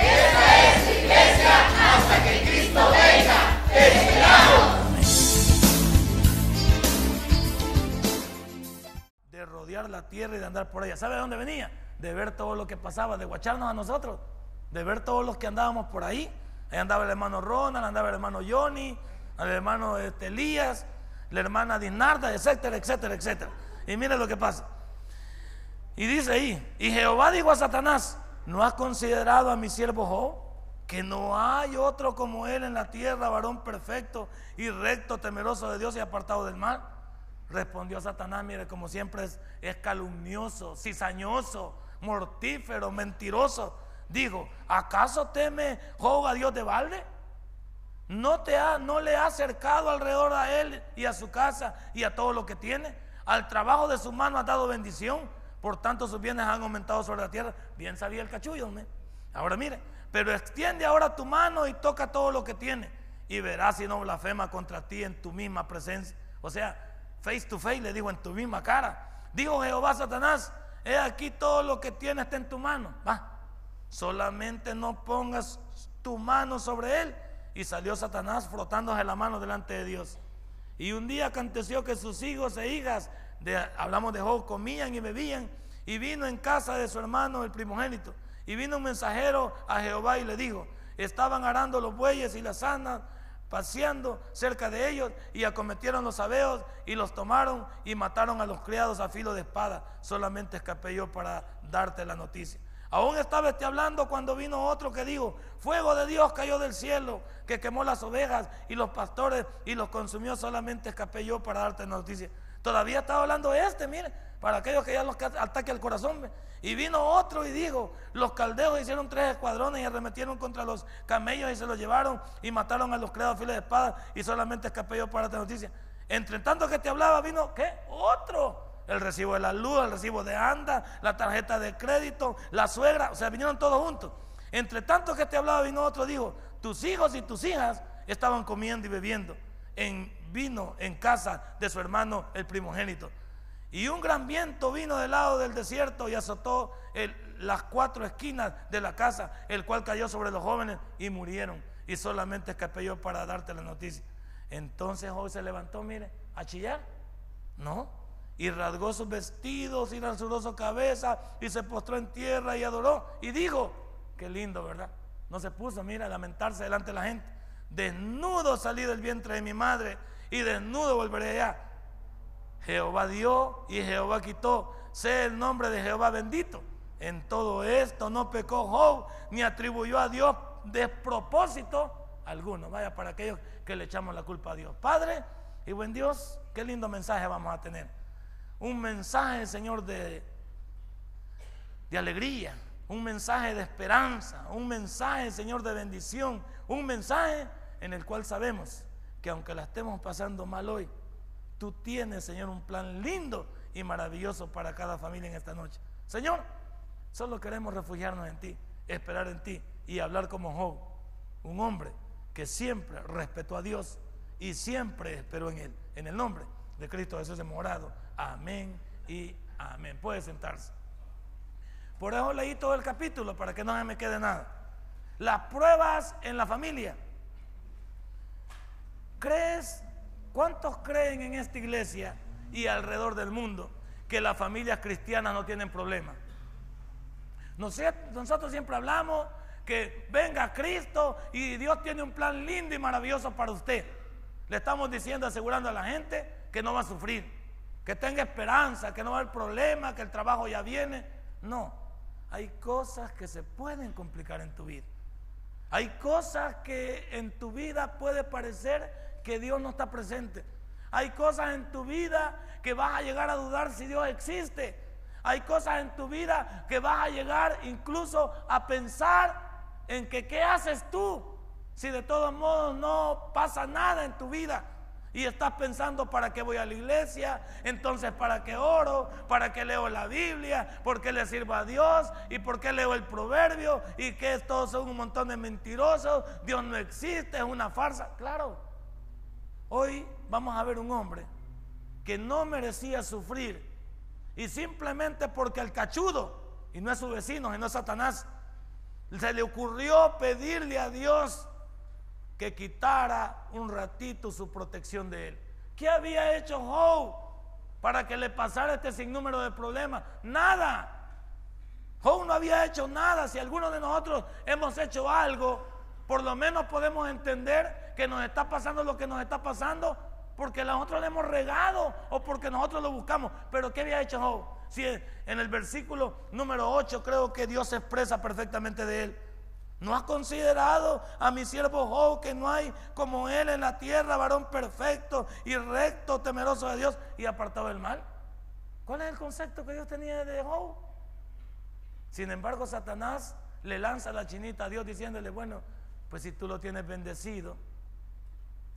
Esta es iglesia hasta que Cristo venga. De rodear la tierra y de andar por ella. ¿Sabe de dónde venía? De ver todo lo que pasaba, de guacharnos a nosotros, de ver todos los que andábamos por ahí. Ahí andaba el hermano Ronald, andaba el hermano Johnny, el hermano este, Elías, la hermana Dinarda, etcétera, etcétera, etcétera. Y mire lo que pasa. Y dice ahí, y Jehová dijo a Satanás, ¿no has considerado a mi siervo Job? Que no hay otro como él en la tierra, varón perfecto y recto, temeroso de Dios y apartado del mal. Respondió Satanás, mire, como siempre es, calumnioso, cizañoso, mortífero, mentiroso. Dijo, ¿acaso teme Job a Dios de balde? ¿No, te ha, ¿No le ha acercado alrededor a él y a su casa y a todo lo que tiene? Al trabajo de su mano ha dado bendición, por tanto sus bienes han aumentado sobre la tierra. Bien sabía el cachullo, ¿me? Ahora mire, pero extiende ahora tu mano y toca todo lo que tiene y verás si no blasfema contra ti en tu misma presencia. O sea, face to face le digo en tu misma cara. Dijo Jehová Satanás, he aquí todo lo que tienes está en tu mano. Va, solamente no pongas tu mano sobre él. Y salió Satanás frotándose la mano delante de Dios. Y un día aconteció que sus hijos e hijas, hablamos de Job, comían y bebían. Y vino en casa de su hermano el primogénito. Y vino un mensajero a Jehová y le dijo, estaban arando los bueyes y las asnas, paseando cerca de ellos, y acometieron los abeos y los tomaron y mataron a los criados a filo de espada. Solamente escapé yo para darte la noticia. Aún estaba este hablando cuando vino otro que dijo, fuego de Dios cayó del cielo, que quemó las ovejas y los pastores y los consumió, solamente escapé yo para darte noticia. Todavía estaba hablando este, mire, para aquellos que ya los ataque al corazón. Y vino otro y dijo, los caldeos hicieron tres escuadrones y arremetieron contra los camellos y se los llevaron y mataron a los creados filo de espada y solamente escapé yo para darte noticia. Entre tanto que te hablaba, vino, ¿qué? Otro el recibo de la luz, el recibo de anda, la tarjeta de crédito, la suegra, o sea, vinieron todos juntos. Entre tanto que te hablaba, vino otro, dijo, tus hijos y tus hijas estaban comiendo y bebiendo en vino en casa de su hermano el primogénito. Y un gran viento vino del lado del desierto y azotó las cuatro esquinas de la casa, el cual cayó sobre los jóvenes y murieron. Y solamente escapé yo para darte la noticia. Entonces hoy se levantó, mire, a chillar. No, y rasgó sus vestidos y rasuró su cabeza y se postró en tierra y adoró. Y dijo, qué lindo, ¿verdad? No se puso, mira, a lamentarse delante de la gente. Desnudo salí del vientre de mi madre y desnudo volveré allá. Jehová dio y Jehová quitó. Sé el nombre de Jehová bendito. En todo esto no pecó Job ni atribuyó a Dios despropósito alguno. Vaya para aquellos que le echamos la culpa a Dios. Padre y buen Dios, qué lindo mensaje vamos a tener un mensaje, Señor, de, de alegría, un mensaje de esperanza, un mensaje, Señor, de bendición, un mensaje en el cual sabemos que aunque la estemos pasando mal hoy, tú tienes, Señor, un plan lindo y maravilloso para cada familia en esta noche. Señor, solo queremos refugiarnos en ti, esperar en ti y hablar como Job, un hombre que siempre respetó a Dios y siempre esperó en Él, en el nombre de Cristo Jesús de morado. Amén y amén. Puede sentarse. Por eso leí todo el capítulo para que no me quede nada. Las pruebas en la familia. ¿Crees? ¿Cuántos creen en esta iglesia y alrededor del mundo que las familias cristianas no tienen problemas? Nosotros siempre hablamos que venga Cristo y Dios tiene un plan lindo y maravilloso para usted. Le estamos diciendo, asegurando a la gente que no va a sufrir, que tenga esperanza, que no va a haber problema, que el trabajo ya viene. No, hay cosas que se pueden complicar en tu vida. Hay cosas que en tu vida puede parecer que Dios no está presente. Hay cosas en tu vida que vas a llegar a dudar si Dios existe. Hay cosas en tu vida que vas a llegar incluso a pensar en que qué haces tú si de todos modos no pasa nada en tu vida. Y estás pensando para qué voy a la iglesia, entonces para qué oro, para qué leo la Biblia, por qué le sirvo a Dios y por qué leo el proverbio y que todos son un montón de mentirosos, Dios no existe, es una farsa. Claro, hoy vamos a ver un hombre que no merecía sufrir y simplemente porque el cachudo, y no es su vecino, y no Satanás, se le ocurrió pedirle a Dios que quitara un ratito su protección de él. ¿Qué había hecho Job para que le pasara este sinnúmero de problemas? Nada. Job no había hecho nada. Si alguno de nosotros hemos hecho algo, por lo menos podemos entender que nos está pasando lo que nos está pasando porque nosotros le hemos regado o porque nosotros lo buscamos. Pero ¿qué había hecho Job? Si en el versículo número 8 creo que Dios se expresa perfectamente de él. ¿No has considerado a mi siervo Job que no hay como él en la tierra, varón perfecto y recto, temeroso de Dios y apartado del mal? ¿Cuál es el concepto que Dios tenía de Job? Sin embargo, Satanás le lanza la chinita a Dios diciéndole, bueno, pues si tú lo tienes bendecido,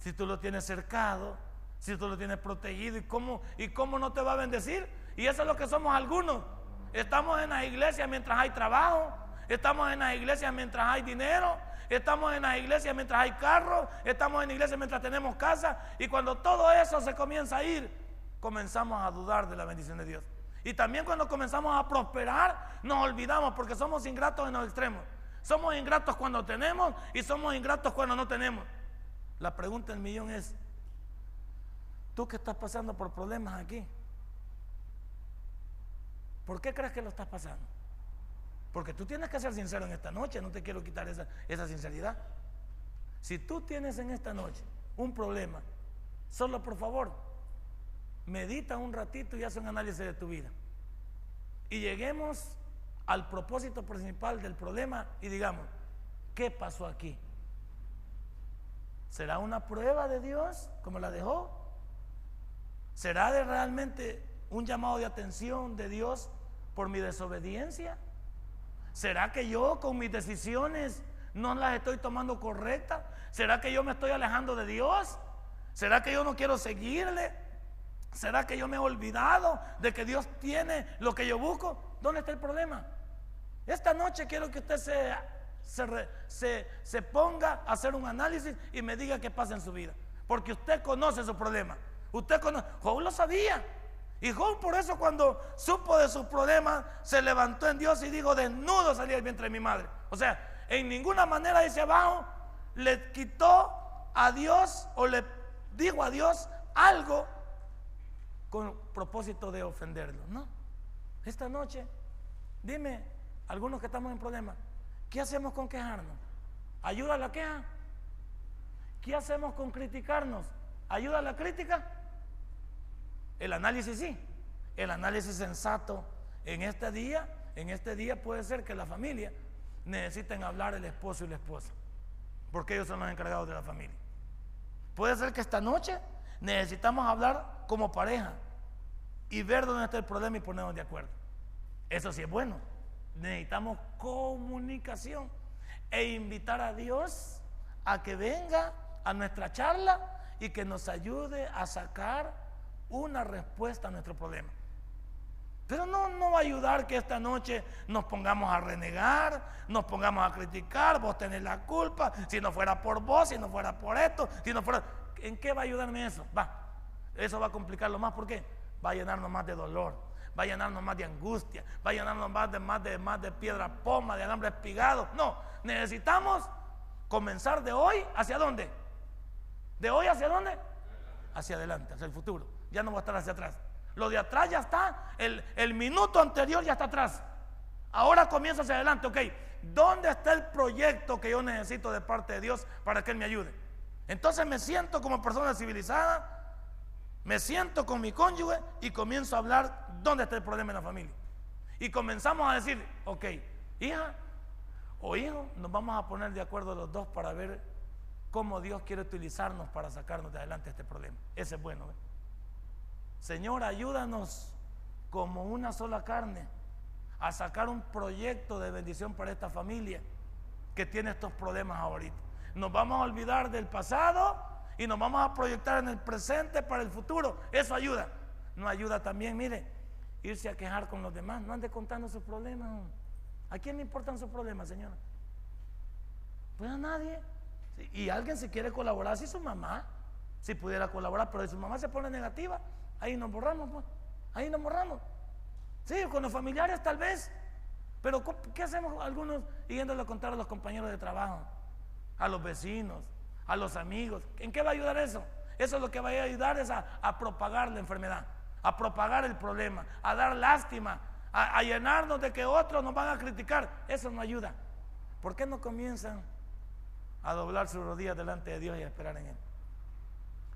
si tú lo tienes cercado, si tú lo tienes protegido, ¿y cómo, ¿y cómo no te va a bendecir? Y eso es lo que somos algunos. Estamos en la iglesia mientras hay trabajo, Estamos en las iglesias mientras hay dinero. Estamos en las iglesias mientras hay carro. Estamos en la iglesia mientras tenemos casa. Y cuando todo eso se comienza a ir, comenzamos a dudar de la bendición de Dios. Y también cuando comenzamos a prosperar, nos olvidamos porque somos ingratos en los extremos. Somos ingratos cuando tenemos y somos ingratos cuando no tenemos. La pregunta del millón es, ¿tú que estás pasando por problemas aquí? ¿Por qué crees que lo estás pasando? Porque tú tienes que ser sincero en esta noche, no te quiero quitar esa, esa sinceridad. Si tú tienes en esta noche un problema, solo por favor, medita un ratito y haz un análisis de tu vida. Y lleguemos al propósito principal del problema y digamos, ¿qué pasó aquí? ¿Será una prueba de Dios como la dejó? ¿Será realmente un llamado de atención de Dios por mi desobediencia? ¿Será que yo con mis decisiones no las estoy tomando correctas? ¿Será que yo me estoy alejando de Dios? ¿Será que yo no quiero seguirle? ¿Será que yo me he olvidado de que Dios tiene lo que yo busco? ¿Dónde está el problema? Esta noche quiero que usted se, se, ponga a hacer un análisis y me diga qué pasa en su vida. Porque usted conoce su problema. Usted conoce. Job lo sabía. Y Job por eso cuando supo de sus problemas se levantó en Dios y dijo, desnudo salí del vientre de mi madre. O sea, en ninguna manera dice abajo, le quitó a Dios o le dijo a Dios algo con propósito de ofenderlo. No. Esta noche, dime, algunos que estamos en problemas, ¿qué hacemos con quejarnos? ¿Ayuda a la queja? ¿Qué hacemos con criticarnos? ¿Ayuda a la crítica? El análisis sí, el análisis sensato en este día, en este día puede ser que la familia necesiten hablar el esposo y la esposa, porque ellos son los encargados de la familia. Puede ser que esta noche necesitamos hablar como pareja y ver dónde está el problema y ponernos de acuerdo. Eso sí es bueno. Necesitamos comunicación e invitar a Dios a que venga a nuestra charla y que nos ayude a sacar una respuesta a nuestro problema. Pero no, no va a ayudar que esta noche nos pongamos a renegar, nos pongamos a criticar, vos tenés la culpa, si no fuera por vos, si no fuera por esto, si no fuera... ¿En qué va a ayudarme eso? Va, eso va a complicarlo más, ¿por qué? Va a llenarnos más de dolor, va a llenarnos más de angustia, va a llenarnos más de, más de, más de piedra poma, de alambre espigado. No, necesitamos comenzar de hoy hacia dónde? ¿De hoy hacia dónde? Hacia adelante, hacia el futuro ya no va a estar hacia atrás. Lo de atrás ya está, el, el minuto anterior ya está atrás. Ahora comienza hacia adelante, ok. ¿Dónde está el proyecto que yo necesito de parte de Dios para que Él me ayude? Entonces me siento como persona civilizada, me siento con mi cónyuge y comienzo a hablar dónde está el problema en la familia. Y comenzamos a decir, ok, hija o hijo, nos vamos a poner de acuerdo los dos para ver cómo Dios quiere utilizarnos para sacarnos de adelante este problema. Ese es bueno. ¿eh? Señor, ayúdanos como una sola carne a sacar un proyecto de bendición para esta familia. que tiene estos problemas ahorita. Nos vamos a olvidar del pasado y nos vamos a proyectar en el presente para el futuro. Eso ayuda. No ayuda también, mire, irse a quejar con los demás. No ande contando sus problemas. ¿A quién le importan sus problemas, señora? Pues a nadie. Y alguien si quiere colaborar, si su mamá, si pudiera colaborar, pero si su mamá se pone negativa, ahí nos borramos, pues. Ahí nos borramos. Sí, con los familiares tal vez. Pero ¿qué hacemos algunos yéndole a contar a los compañeros de trabajo, a los vecinos, a los amigos? ¿En qué va a ayudar eso? Eso es lo que va a ayudar es a, propagar la enfermedad, a propagar el problema, a dar lástima, a, llenarnos de que otros nos van a criticar. Eso no ayuda. ¿Por qué no comienzan a doblar sus rodillas delante de Dios y a esperar en Él?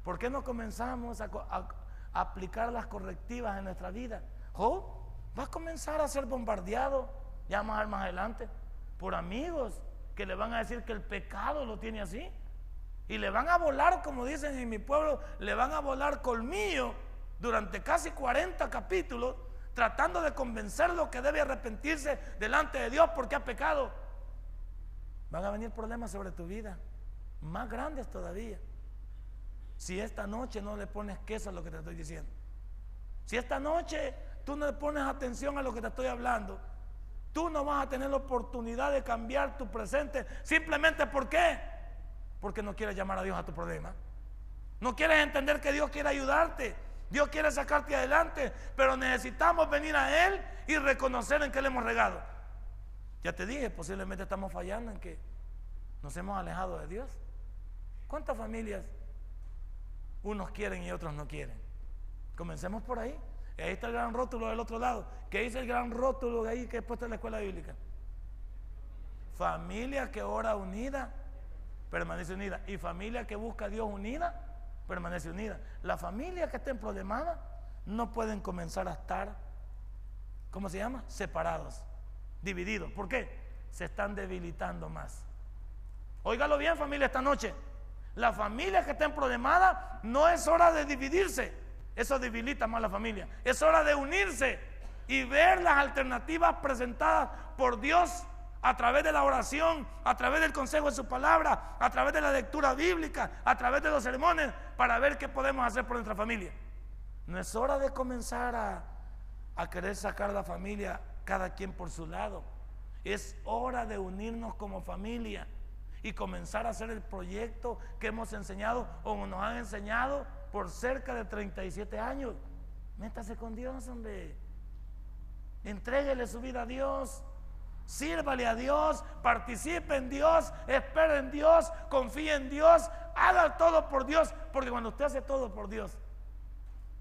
¿Por qué no comenzamos a, aplicar las correctivas en nuestra vida? Job va a comenzar a ser bombardeado ya más, más adelante, por amigos que le van a decir que el pecado lo tiene así. Y le van a volar, como dicen en mi pueblo, le van a volar colmillo durante casi 40 capítulos, tratando de convencerlo que debe arrepentirse delante de Dios porque ha pecado. Van a venir problemas sobre tu vida, más grandes todavía. Si esta noche no le pones queso a lo que te estoy diciendo. Si esta noche tú no le pones atención a lo que te estoy hablando, Tú no vas a tener la oportunidad de cambiar tu presente simplemente ¿por qué? Porque no quieres llamar a Dios a tu problema. No quieres entender que Dios quiere ayudarte. Dios quiere sacarte adelante, pero necesitamos venir a Él y reconocer en qué le hemos regado. Ya te dije, posiblemente estamos fallando en que nos hemos alejado de Dios. ¿Cuántas familias unos quieren y otros no quieren? Comencemos por ahí. Ahí está el gran rótulo del otro lado. ¿Qué dice el gran rótulo de ahí que he puesto en la escuela bíblica? Familia que ora unida, permanece unida. Y familia que busca a Dios unida, permanece unida. La familia que estén problemada no pueden comenzar a estar, ¿cómo se llama? Separados, divididos. ¿Por qué? Se están debilitando más. Óigalo bien familia esta noche. La familia que estén problemada no es hora de dividirse. Eso debilita más la familia. Es hora de unirse y ver las alternativas presentadas por Dios a través de la oración, a través del consejo de su palabra, a través de la lectura bíblica, a través de los sermones, para ver qué podemos hacer por nuestra familia. No es hora de comenzar a, a querer sacar la familia cada quien por su lado. Es hora de unirnos como familia y comenzar a hacer el proyecto que hemos enseñado o nos han enseñado por cerca de 37 años. Métase con Dios, hombre. Entréguele su vida a Dios. Sírvale a Dios, participe en Dios, espere en Dios, confíe en Dios, haga todo por Dios, porque cuando usted hace todo por Dios,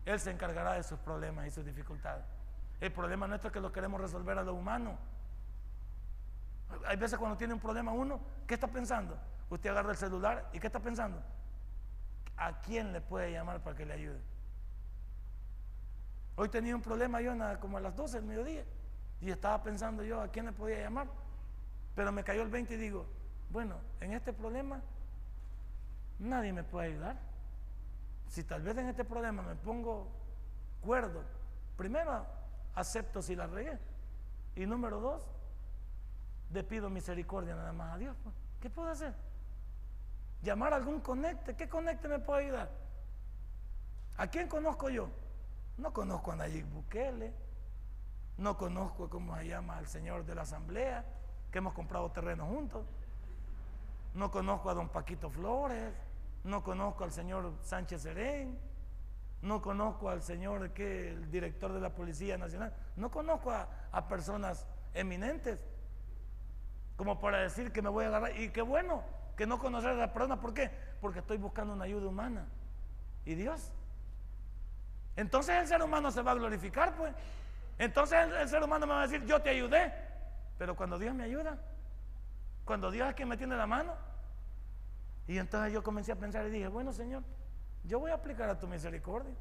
Él se encargará de sus problemas y sus dificultades. El problema nuestro es que lo queremos resolver a lo humano. Hay veces cuando tiene un problema uno, ¿qué está pensando? Usted agarra el celular y ¿qué está pensando? ¿a quién le puede llamar para que le ayude? Hoy tenía un problema yo como a las 12 del mediodía y estaba pensando yo a quién le podía llamar, pero me cayó el 20 y digo, bueno, en este problema nadie me puede ayudar. Si tal vez en este problema me pongo cuerdo, primero acepto si la regué y número dos, le pido misericordia nada más a Dios. Pues. ¿Qué puedo hacer? llamar a algún conecte. ¿Qué conecte me puede ayudar? ¿A quién conozco yo? No conozco a Nayib Bukele, no conozco cómo se llama al señor de la asamblea, que hemos comprado terreno juntos, no conozco a don Paquito Flores, no conozco al señor Sánchez Serén, no conozco al señor que el director de la Policía Nacional, no conozco a, a personas eminentes como para decir que me voy a agarrar. Y qué bueno, que no conocer a la persona. ¿Por qué? Porque estoy buscando una ayuda humana. ¿Y Dios? Entonces el ser humano se va a glorificar, pues. Entonces el, ser humano me va a decir, yo te ayudé. Pero cuando Dios me ayuda, cuando Dios es quien me tiene la mano. Y entonces yo comencé a pensar y dije, bueno Señor, yo voy a aplicar a tu misericordia.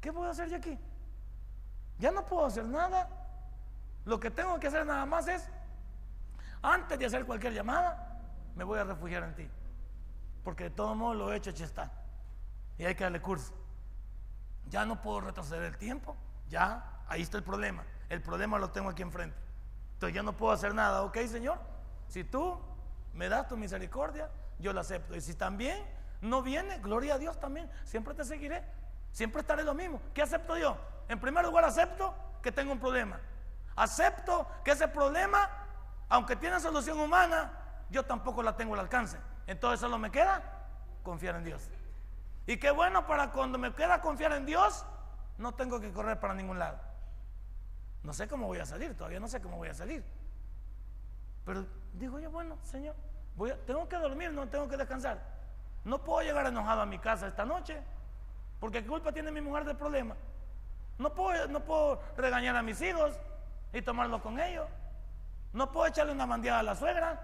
¿Qué puedo hacer yo aquí? Ya no puedo hacer nada. Lo que tengo que hacer nada más es, antes de hacer cualquier llamada, me voy a refugiar en ti. Porque de todo modo lo he hecho, ya está. Y hay que darle curso. Ya no puedo retroceder el tiempo. Ya, ahí está el problema. El problema lo tengo aquí enfrente. Entonces ya no puedo hacer nada. Ok, Señor. Si tú me das tu misericordia, yo la acepto. Y si también no viene, gloria a Dios también, siempre te seguiré. Siempre estaré lo mismo. ¿Qué acepto yo? En primer lugar, acepto que tengo un problema. Acepto que ese problema, aunque tiene solución humana, yo tampoco la tengo al alcance. Entonces solo me queda confiar en Dios. Y qué bueno para cuando me queda confiar en Dios, no tengo que correr para ningún lado. No sé cómo voy a salir, todavía no sé cómo voy a salir. Pero digo yo, bueno, Señor, tengo que dormir, no tengo que descansar. No puedo llegar enojado a mi casa esta noche, porque ¿qué culpa tiene mi mujer del problema? No puedo, no puedo regañar a mis hijos y tomarlo con ellos. No puedo echarle una mandiada a la suegra.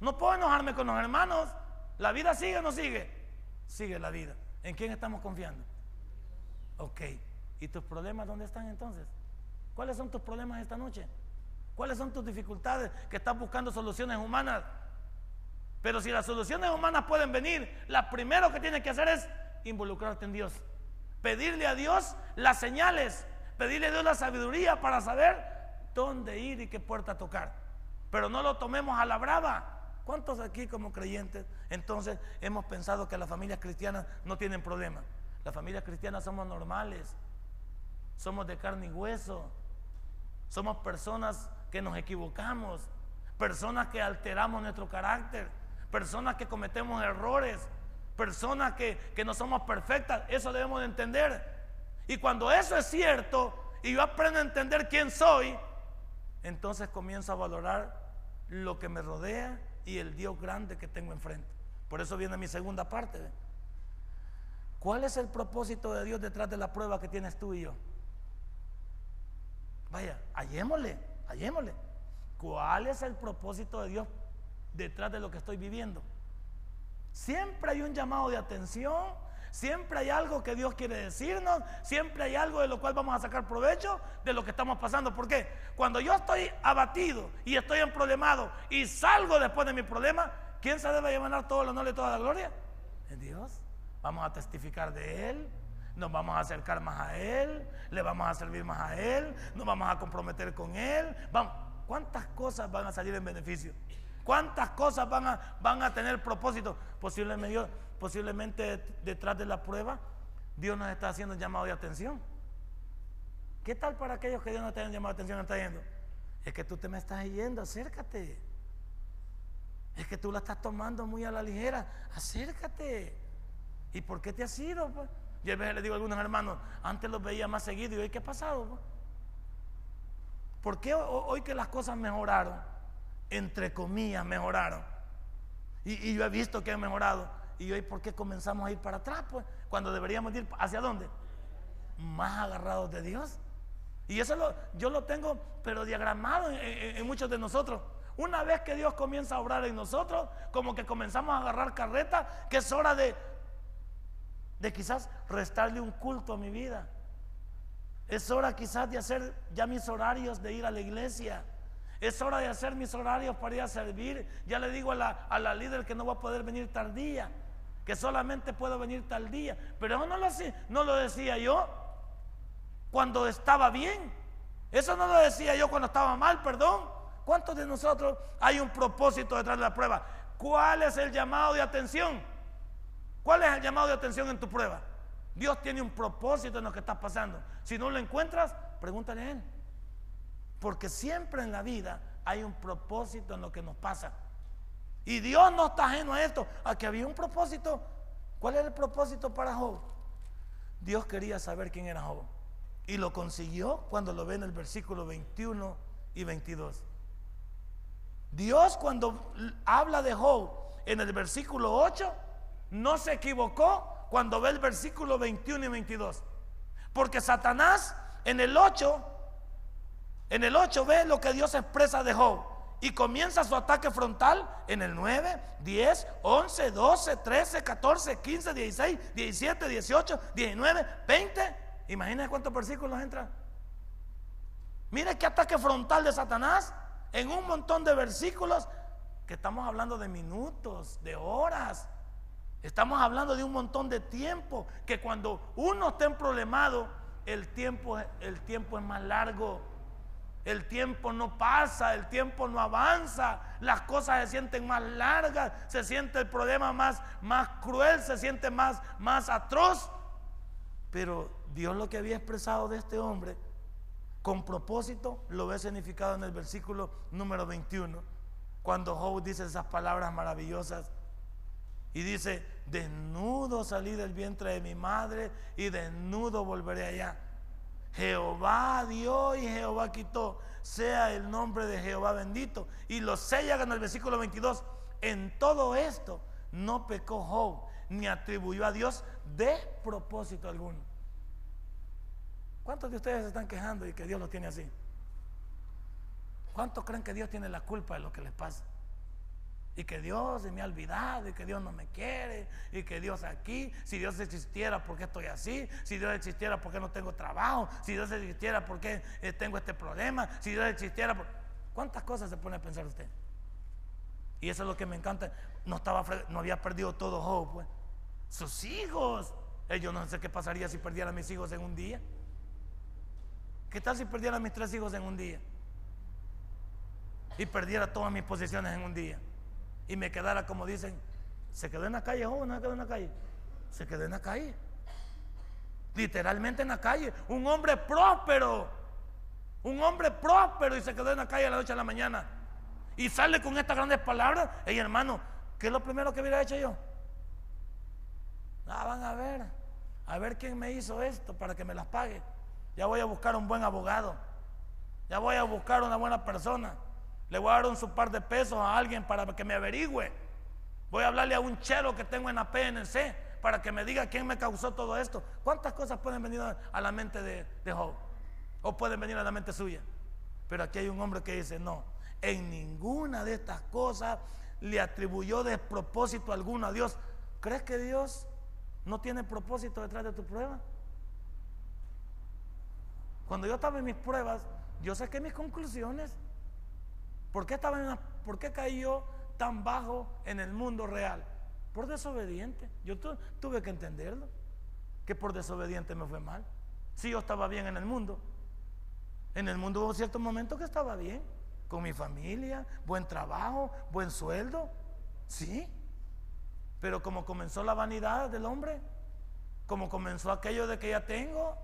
No puedo enojarme con los hermanos. ¿La vida sigue o no sigue? Sigue la vida. ¿En quién estamos confiando? Ok. ¿Y tus problemas dónde están entonces? ¿Cuáles son tus problemas esta noche? ¿Cuáles son tus dificultades que estás buscando soluciones humanas? Pero si las soluciones humanas pueden venir, lo primero que tienes que hacer es involucrarte en Dios. Pedirle a Dios las señales, pedirle a Dios la sabiduría para saber dónde ir y qué puerta tocar. Pero no lo tomemos a la brava. ¿Cuántos aquí como creyentes entonces hemos pensado que las familias cristianas no tienen problema? Las familias cristianas somos normales, somos de carne y hueso, somos personas que nos equivocamos, personas que alteramos nuestro carácter, personas que cometemos errores, personas que, no somos perfectas. Eso debemos de entender. Y cuando eso es cierto y yo aprendo a entender quién soy, entonces comienzo a valorar lo que me rodea y el Dios grande que tengo enfrente. Por eso viene mi segunda parte. ¿Cuál es el propósito de Dios detrás de la prueba que tienes tú y yo? Vaya, hallémosle, hallémosle. ¿Cuál es el propósito de Dios detrás de lo que estoy viviendo? Siempre hay un llamado de atención, siempre hay algo que Dios quiere decirnos, siempre hay algo de lo cual vamos a sacar provecho de lo que estamos pasando. ¿Por qué? Cuando yo estoy abatido y estoy en problemado y salgo después de mi problema, ¿quién se debe llevar todo el honor y toda la gloria? Es Dios. Vamos a testificar de Él, nos vamos a acercar más a Él, le vamos a servir más a Él, nos vamos a comprometer con Él. Vamos, ¿cuántas cosas van a salir en beneficio? ¿Cuántas cosas van a, van a tener propósito? Posiblemente, posiblemente detrás de la prueba, Dios nos está haciendo llamado de atención. ¿Qué tal para aquellos que Dios no está llamado de atención? está yendo? Es que tú te me estás yendo, acércate. Es que tú la estás tomando muy a la ligera, acércate. ¿Y por qué te has ido? Pues? Yo a veces le digo a algunos hermanos, antes los veía más seguido y hoy qué ha pasado. ¿Por qué hoy que las cosas mejoraron? entre comillas, mejoraron. Y, yo he visto que han mejorado. Y hoy, ¿por qué comenzamos a ir para atrás? Pues, cuando deberíamos ir hacia dónde? Más agarrados de Dios. Y eso lo, yo lo tengo, pero diagramado en, muchos de nosotros. Una vez que Dios comienza a obrar en nosotros, como que comenzamos a agarrar carreta, que es hora de, de quizás restarle un culto a mi vida. Es hora quizás de hacer ya mis horarios de ir a la iglesia. Es hora de hacer mis horarios para ir a servir. Ya le digo a la, líder que no va a poder venir tal día, que solamente puedo venir tal día. Pero eso no lo, no lo decía yo cuando estaba bien. Eso no lo decía yo cuando estaba mal, perdón. ¿Cuántos de nosotros hay un propósito detrás de la prueba? ¿Cuál es el llamado de atención? ¿Cuál es el llamado de atención en tu prueba? Dios tiene un propósito en lo que estás pasando. Si no lo encuentras, pregúntale a Él. Porque siempre en la vida hay un propósito en lo que nos pasa. Y Dios no está ajeno a esto, a que había un propósito. ¿Cuál era el propósito para Job? Dios quería saber quién era Job. Y lo consiguió cuando lo ve en el versículo 21 y 22. Dios cuando habla de Job en el versículo 8, no se equivocó cuando ve el versículo 21 y 22. Porque Satanás en el 8 en el 8 ve lo que Dios expresa de Job y comienza su ataque frontal en el 9, 10, 11, 12, 13, 14, 15, 16, 17, 18, 19, 20. Imagínense cuántos versículos entran. Mire qué ataque frontal de Satanás en un montón de versículos que estamos hablando de minutos, de horas. Estamos hablando de un montón de tiempo que cuando uno está en problemado, el tiempo, el tiempo es más largo. El tiempo no pasa, el tiempo no avanza, las cosas se sienten más largas, se siente el problema más, más cruel, se siente más, más atroz. Pero Dios lo que había expresado de este hombre, con propósito, lo ve significado en el versículo número 21, cuando Job dice esas palabras maravillosas y dice, desnudo salí del vientre de mi madre y desnudo volveré allá. Jehová dio y Jehová quitó. Sea el nombre de Jehová bendito. Y lo sella en el versículo 22. En todo esto no pecó Job, ni atribuyó a Dios de propósito alguno. ¿Cuántos de ustedes se están quejando y que Dios lo tiene así? ¿Cuántos creen que Dios tiene la culpa de lo que les pasa? Y que Dios se me ha olvidado y que Dios no me quiere y que Dios aquí, si Dios existiera, ¿por qué estoy así? Si Dios existiera, ¿por qué no tengo trabajo? Si Dios existiera, ¿por qué eh, tengo este problema? Si Dios existiera, ¿cuántas cosas se pone a pensar usted? Y eso es lo que me encanta. No, estaba, no había perdido todo Job, pues. Sus hijos. Ellos no sé qué pasaría si perdiera a mis hijos en un día. ¿Qué tal si perdiera a mis tres hijos en un día? Y perdiera todas mis posesiones en un día y me quedara como dicen, se quedó en la calle, joven, no se quedó en la calle, se quedó en la calle, literalmente en la calle, un hombre próspero, un hombre próspero y se quedó en la calle a la noche a la mañana. Y sale con estas grandes palabras, hey hermano, ¿qué es lo primero que hubiera hecho yo? Ah, van a ver, a ver quién me hizo esto para que me las pague. Ya voy a buscar un buen abogado, ya voy a buscar una buena persona. Le voy a dar un su par de pesos a alguien para que me averigüe. Voy a hablarle a un chelo que tengo en la PNC para que me diga quién me causó todo esto. ¿Cuántas cosas pueden venir a la mente de, de Job? O pueden venir a la mente suya. Pero aquí hay un hombre que dice, no, en ninguna de estas cosas le atribuyó despropósito alguno a Dios. ¿Crees que Dios no tiene propósito detrás de tu prueba? Cuando yo estaba en mis pruebas, yo saqué mis conclusiones. ¿Por qué, estaba ¿Por qué cayó tan bajo en el mundo real? Por desobediente. Yo tuve que entenderlo. Que por desobediente me fue mal. Si yo estaba bien en el mundo. En el mundo hubo ciertos momentos que estaba bien. Con mi familia, buen trabajo, buen sueldo. Sí. Pero como comenzó la vanidad del hombre, como comenzó aquello de que ya tengo,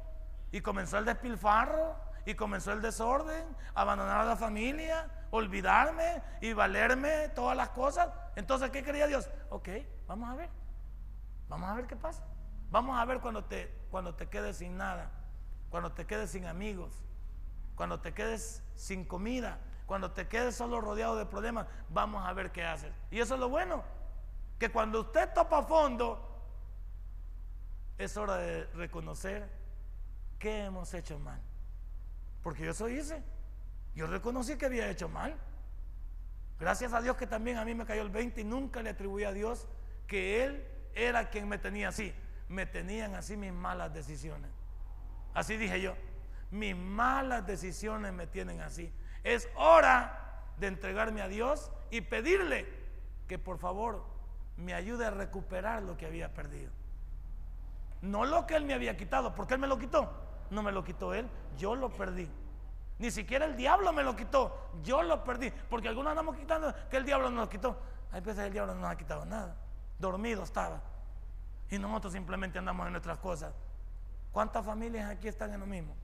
y comenzó el despilfarro, y comenzó el desorden, abandonar a la familia, olvidarme y valerme todas las cosas. Entonces, ¿qué quería Dios? Ok, vamos a ver. Vamos a ver qué pasa. Vamos a ver cuando te, cuando te quedes sin nada, cuando te quedes sin amigos, cuando te quedes sin comida, cuando te quedes solo rodeado de problemas, vamos a ver qué haces. Y eso es lo bueno, que cuando usted topa fondo, es hora de reconocer que hemos hecho mal. Porque yo eso hice. Yo reconocí que había hecho mal. Gracias a Dios que también a mí me cayó el 20 y nunca le atribuí a Dios que Él era quien me tenía así. Me tenían así mis malas decisiones. Así dije yo. Mis malas decisiones me tienen así. Es hora de entregarme a Dios y pedirle que por favor me ayude a recuperar lo que había perdido. No lo que Él me había quitado, porque Él me lo quitó no me lo quitó Él, yo lo perdí. Ni siquiera el diablo me lo quitó, yo lo perdí. Porque algunos andamos quitando que el diablo nos lo quitó. Hay veces el diablo no nos ha quitado nada. Dormido estaba. Y nosotros simplemente andamos en nuestras cosas. ¿Cuántas familias aquí están en lo mismo?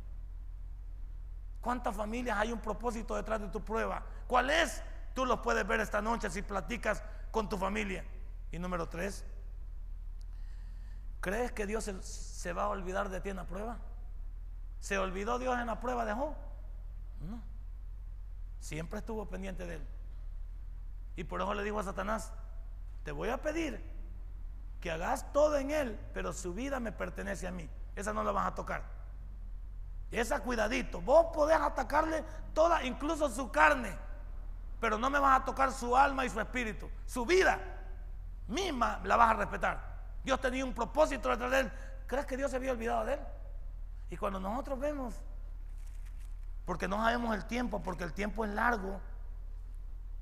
¿Cuántas familias hay un propósito detrás de tu prueba? ¿Cuál es? Tú lo puedes ver esta noche si platicas con tu familia. Y número tres, ¿crees que Dios se va a olvidar de ti en la prueba? ¿Se olvidó Dios en la prueba de Job? No. Siempre estuvo pendiente de él. Y por eso le dijo a Satanás, te voy a pedir que hagas todo en él, pero su vida me pertenece a mí. Esa no la vas a tocar. Esa cuidadito. Vos podés atacarle toda, incluso su carne, pero no me vas a tocar su alma y su espíritu. Su vida misma la vas a respetar. Dios tenía un propósito detrás de él. ¿Crees que Dios se había olvidado de él? Y cuando nosotros vemos, porque no sabemos el tiempo, porque el tiempo es largo,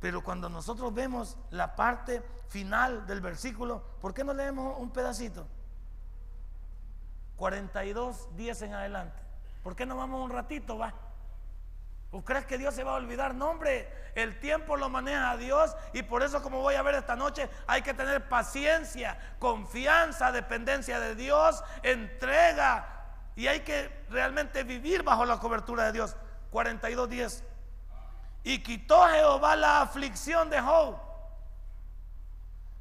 pero cuando nosotros vemos la parte final del versículo, ¿por qué no leemos un pedacito? 42 días en adelante. ¿Por qué no vamos un ratito, va? ¿O crees que Dios se va a olvidar? No, hombre, el tiempo lo maneja Dios y por eso como voy a ver esta noche hay que tener paciencia, confianza, dependencia de Dios, entrega y hay que realmente vivir bajo la cobertura de Dios. 42.10. Y quitó Jehová la aflicción de Job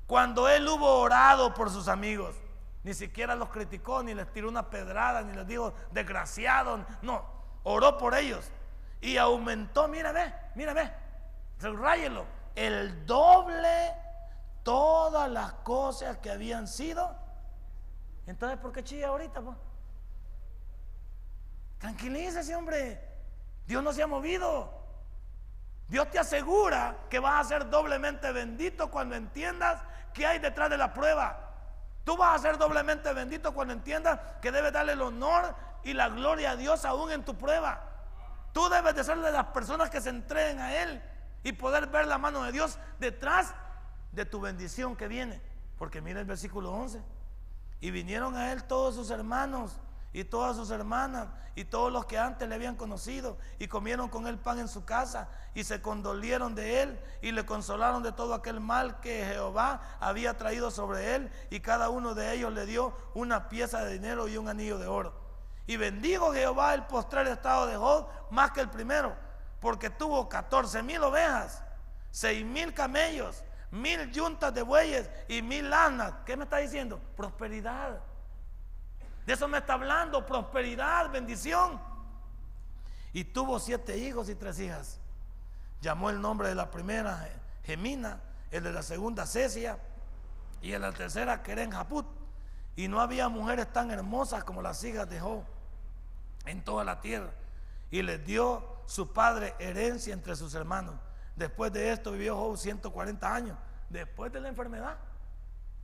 cuando él hubo orado por sus amigos. Ni siquiera los criticó, ni les tiró una pedrada, ni les dijo desgraciado. No, oró por ellos. Y aumentó, mira, ve, mira, el doble todas las cosas que habían sido. Entonces, ¿por qué chilla ahorita? Pues? Tranquilícese, hombre. Dios no se ha movido. Dios te asegura que vas a ser doblemente bendito cuando entiendas qué hay detrás de la prueba. Tú vas a ser doblemente bendito cuando entiendas que debes darle el honor y la gloria a Dios aún en tu prueba. Tú debes de ser de las personas que se entreguen a Él y poder ver la mano de Dios detrás de tu bendición que viene. Porque mira el versículo 11. Y vinieron a Él todos sus hermanos y todas sus hermanas y todos los que antes le habían conocido y comieron con él pan en su casa y se condolieron de él y le consolaron de todo aquel mal que Jehová había traído sobre él y cada uno de ellos le dio una pieza de dinero y un anillo de oro. Y bendijo Jehová el postrer estado de Job más que el primero, porque tuvo 14 mil ovejas, seis mil camellos, mil yuntas de bueyes y mil lanas. ¿Qué me está diciendo? Prosperidad. De eso me está hablando, prosperidad, bendición. Y tuvo siete hijos y tres hijas. Llamó el nombre de la primera Gemina, el de la segunda Cecia y el de la tercera Keren Japut. Y no había mujeres tan hermosas como las hijas de Job en toda la tierra. Y les dio su padre herencia entre sus hermanos. Después de esto vivió Job 140 años. Después de la enfermedad.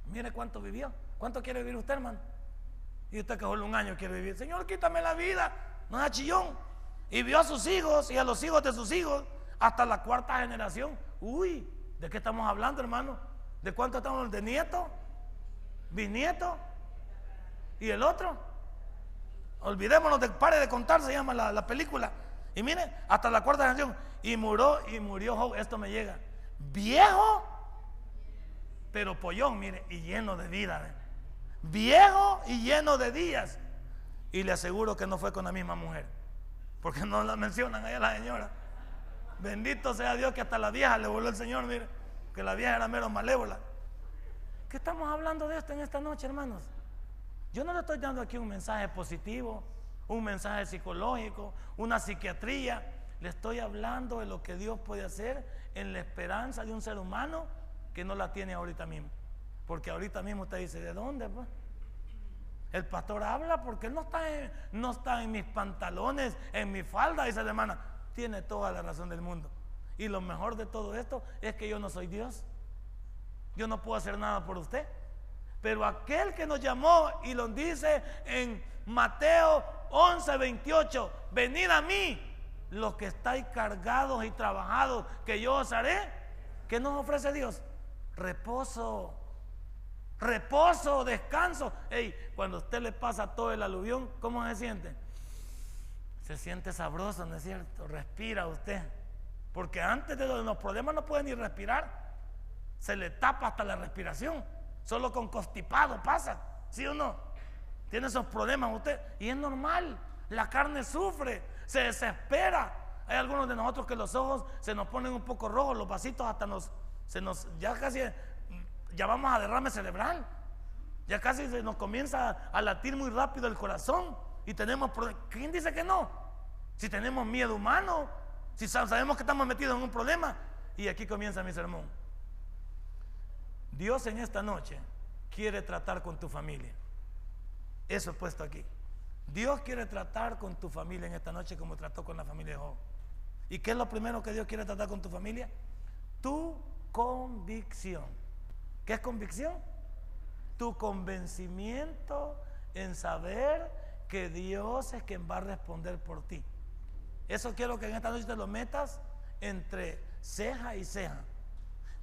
Mire cuánto vivió. ¿Cuánto quiere vivir usted, hermano? Y usted que solo un año quiere vivir. Señor, quítame la vida. No es chillón. Y vio a sus hijos y a los hijos de sus hijos hasta la cuarta generación. Uy, ¿de qué estamos hablando, hermano? ¿De cuánto estamos? ¿De nieto? ¿Bisnieto? ¿Y el otro? Olvidémonos de pare de contar, se llama la, película. Y mire, hasta la cuarta generación. Y murió, y murió Esto me llega. Viejo, pero pollón, mire, y lleno de vida. Viejo y lleno de días. Y le aseguro que no fue con la misma mujer. Porque no la mencionan ahí a la señora. Bendito sea Dios que hasta la vieja le volvió el Señor, mire, que la vieja era menos malévola. ¿Qué estamos hablando de esto en esta noche, hermanos? Yo no le estoy dando aquí un mensaje positivo, un mensaje psicológico, una psiquiatría. Le estoy hablando de lo que Dios puede hacer en la esperanza de un ser humano que no la tiene ahorita mismo. Porque ahorita mismo usted dice, ¿de dónde? Pues? El pastor habla porque él no está, en, no está en mis pantalones, en mi falda, dice la hermana. Tiene toda la razón del mundo. Y lo mejor de todo esto es que yo no soy Dios. Yo no puedo hacer nada por usted. Pero aquel que nos llamó y lo dice en Mateo 11, 28, venid a mí, los que estáis cargados y trabajados, que yo os haré. ¿Qué nos ofrece Dios? Reposo. Reposo, descanso. Hey, cuando usted le pasa todo el aluvión, ¿cómo se siente? Se siente sabroso, ¿no es cierto? Respira usted. Porque antes de los problemas no puede ni respirar. Se le tapa hasta la respiración. Solo con constipado pasa, ¿sí o no? Tiene esos problemas usted. Y es normal. La carne sufre, se desespera. Hay algunos de nosotros que los ojos se nos ponen un poco rojos, los vasitos hasta nos, se nos, ya casi, ya vamos a derrame cerebral. Ya casi se nos comienza a latir muy rápido el corazón. Y tenemos ¿Quién dice que no? Si tenemos miedo humano, si sabemos que estamos metidos en un problema. Y aquí comienza mi sermón. Dios en esta noche quiere tratar con tu familia. Eso he puesto aquí. Dios quiere tratar con tu familia en esta noche como trató con la familia de Job. ¿Y qué es lo primero que Dios quiere tratar con tu familia? Tu convicción. ¿Qué es convicción? Tu convencimiento en saber que Dios es quien va a responder por ti. Eso quiero que en esta noche te lo metas entre ceja y ceja.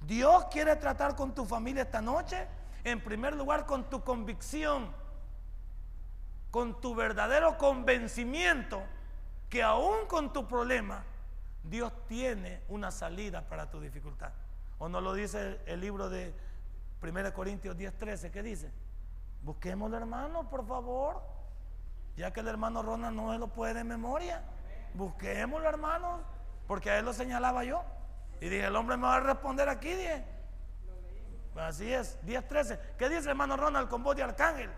Dios quiere tratar con tu familia esta noche, en primer lugar con tu convicción, con tu verdadero convencimiento que aún con tu problema, Dios tiene una salida para tu dificultad. ¿O no lo dice el libro de 1 Corintios 10, 13? ¿Qué dice? Busquémoslo, hermano, por favor. Ya que el hermano Ronald no lo puede de memoria. Busquémoslo, hermano. Porque a él lo señalaba yo. Y dije, el hombre me va a responder aquí, dije. Así es, 10, 13. ¿Qué dice hermano Ronald con voz de arcángel?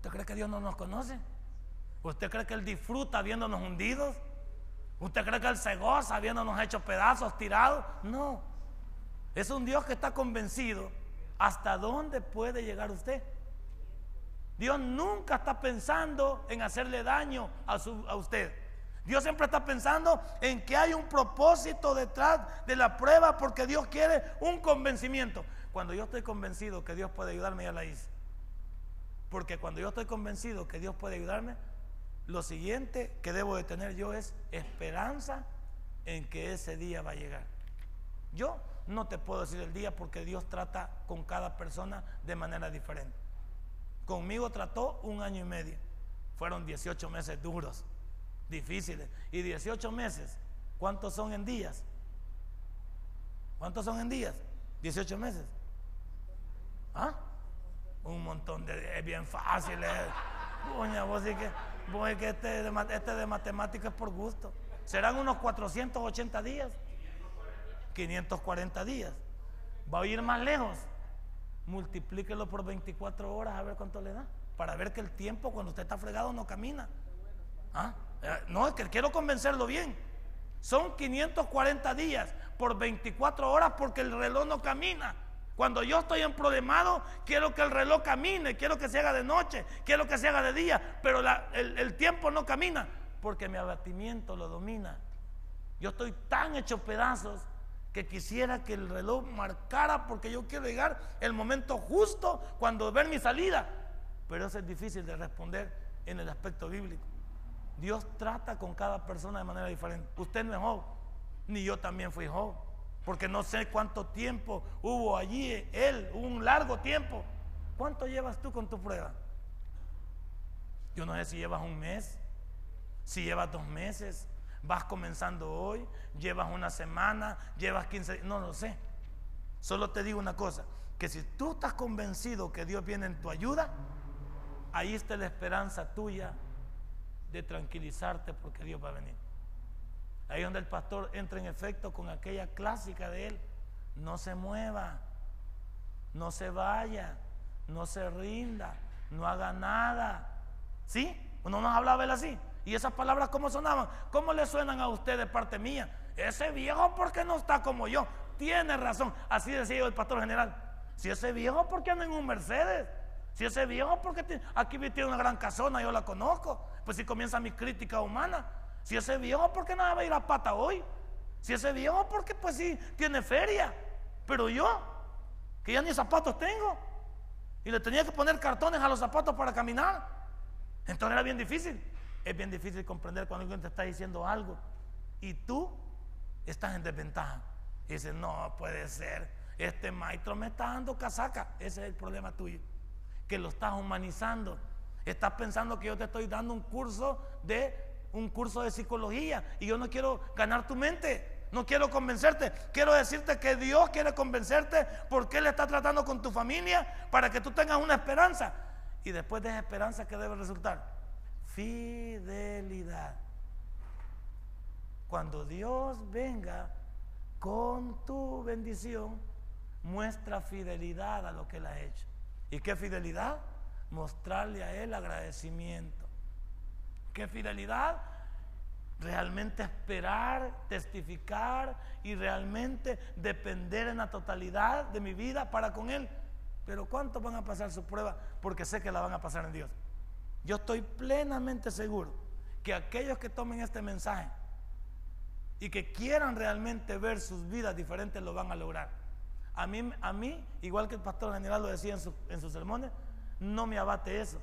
¿Usted cree que Dios no nos conoce? ¿Usted cree que Él disfruta viéndonos hundidos? ¿Usted cree que Él se goza viéndonos hechos pedazos, tirados? No. Es un Dios que está convencido hasta dónde puede llegar usted. Dios nunca está pensando en hacerle daño a, a usted. Dios siempre está pensando en que hay un propósito detrás de la prueba porque Dios quiere un convencimiento. Cuando yo estoy convencido que Dios puede ayudarme, ya la hice. Porque cuando yo estoy convencido que Dios puede ayudarme, lo siguiente que debo de tener yo es esperanza en que ese día va a llegar. Yo no te puedo decir el día porque Dios trata con cada persona de manera diferente. Conmigo trató un año y medio. Fueron 18 meses duros, difíciles. Y 18 meses, ¿cuántos son en días? ¿Cuántos son en días? 18 meses. ¿Ah? Un montón de. Es bien fácil. Doña, vos sí que, vos que este, este de matemáticas por gusto. Serán unos 480 días. 540 días. Va a ir más lejos. Multiplíquelo por 24 horas a ver cuánto le da. Para ver que el tiempo cuando usted está fregado no camina. ¿Ah? Eh, no, es que quiero convencerlo bien. Son 540 días por 24 horas porque el reloj no camina. Cuando yo estoy en problemado, quiero que el reloj camine, quiero que se haga de noche, quiero que se haga de día, pero el, tiempo no camina porque mi abatimiento lo domina. Yo estoy tan hecho pedazos que quisiera que el reloj marcara porque yo quiero llegar el momento justo cuando ver mi salida. Pero eso es difícil de responder en el aspecto bíblico. Dios trata con cada persona de manera diferente. Usted no es Job, ni yo también fui Job porque no sé cuánto tiempo hubo allí él, un largo tiempo. ¿Cuánto llevas tú con tu prueba? Yo no sé si llevas un mes, si llevas dos meses, vas comenzando hoy, llevas una semana, llevas 15, no lo sé. Solo te digo una cosa, que si tú estás convencido que Dios viene en tu ayuda, ahí está la esperanza tuya de tranquilizarte porque Dios va a venir. Ahí donde el pastor entra en efecto con aquella clásica de él. No se mueva, no se vaya, no se rinda, no haga nada. ¿Sí? Uno nos hablaba él así. ¿Y esas palabras cómo sonaban? ¿Cómo le suenan a usted de parte mía? Ese viejo, porque no está como yo? Tiene razón. Así decía yo el pastor general. Si ese viejo, ¿por qué anda en un Mercedes? Si ese viejo, porque aquí tiene una gran casona, yo la conozco. Pues si comienza mi crítica humana. Si ese viejo, ¿por qué no va a ir a pata hoy? Si ese viejo, porque pues sí, tiene feria. Pero yo, que ya ni zapatos tengo, y le tenía que poner cartones a los zapatos para caminar. Entonces era bien difícil. Es bien difícil comprender cuando alguien te está diciendo algo y tú estás en desventaja. Y dices, no puede ser, este maestro me está dando casaca. Ese es el problema tuyo, que lo estás humanizando. Estás pensando que yo te estoy dando un curso de un curso de psicología y yo no quiero ganar tu mente. No quiero convencerte. Quiero decirte que Dios quiere convencerte porque Él está tratando con tu familia para que tú tengas una esperanza. Y después de esa esperanza, ¿qué debe resultar? Fidelidad. Cuando Dios venga con tu bendición, muestra fidelidad a lo que Él ha hecho. ¿Y qué fidelidad? Mostrarle a Él agradecimiento. ¿Qué fidelidad? Realmente esperar, testificar y realmente depender en la totalidad de mi vida para con Él. Pero ¿cuántos van a pasar su prueba? Porque sé que la van a pasar en Dios. Yo estoy plenamente seguro que aquellos que tomen este mensaje y que quieran realmente ver sus vidas diferentes lo van a lograr. A mí, a mí igual que el pastor general lo decía en, en sus sermones, no me abate eso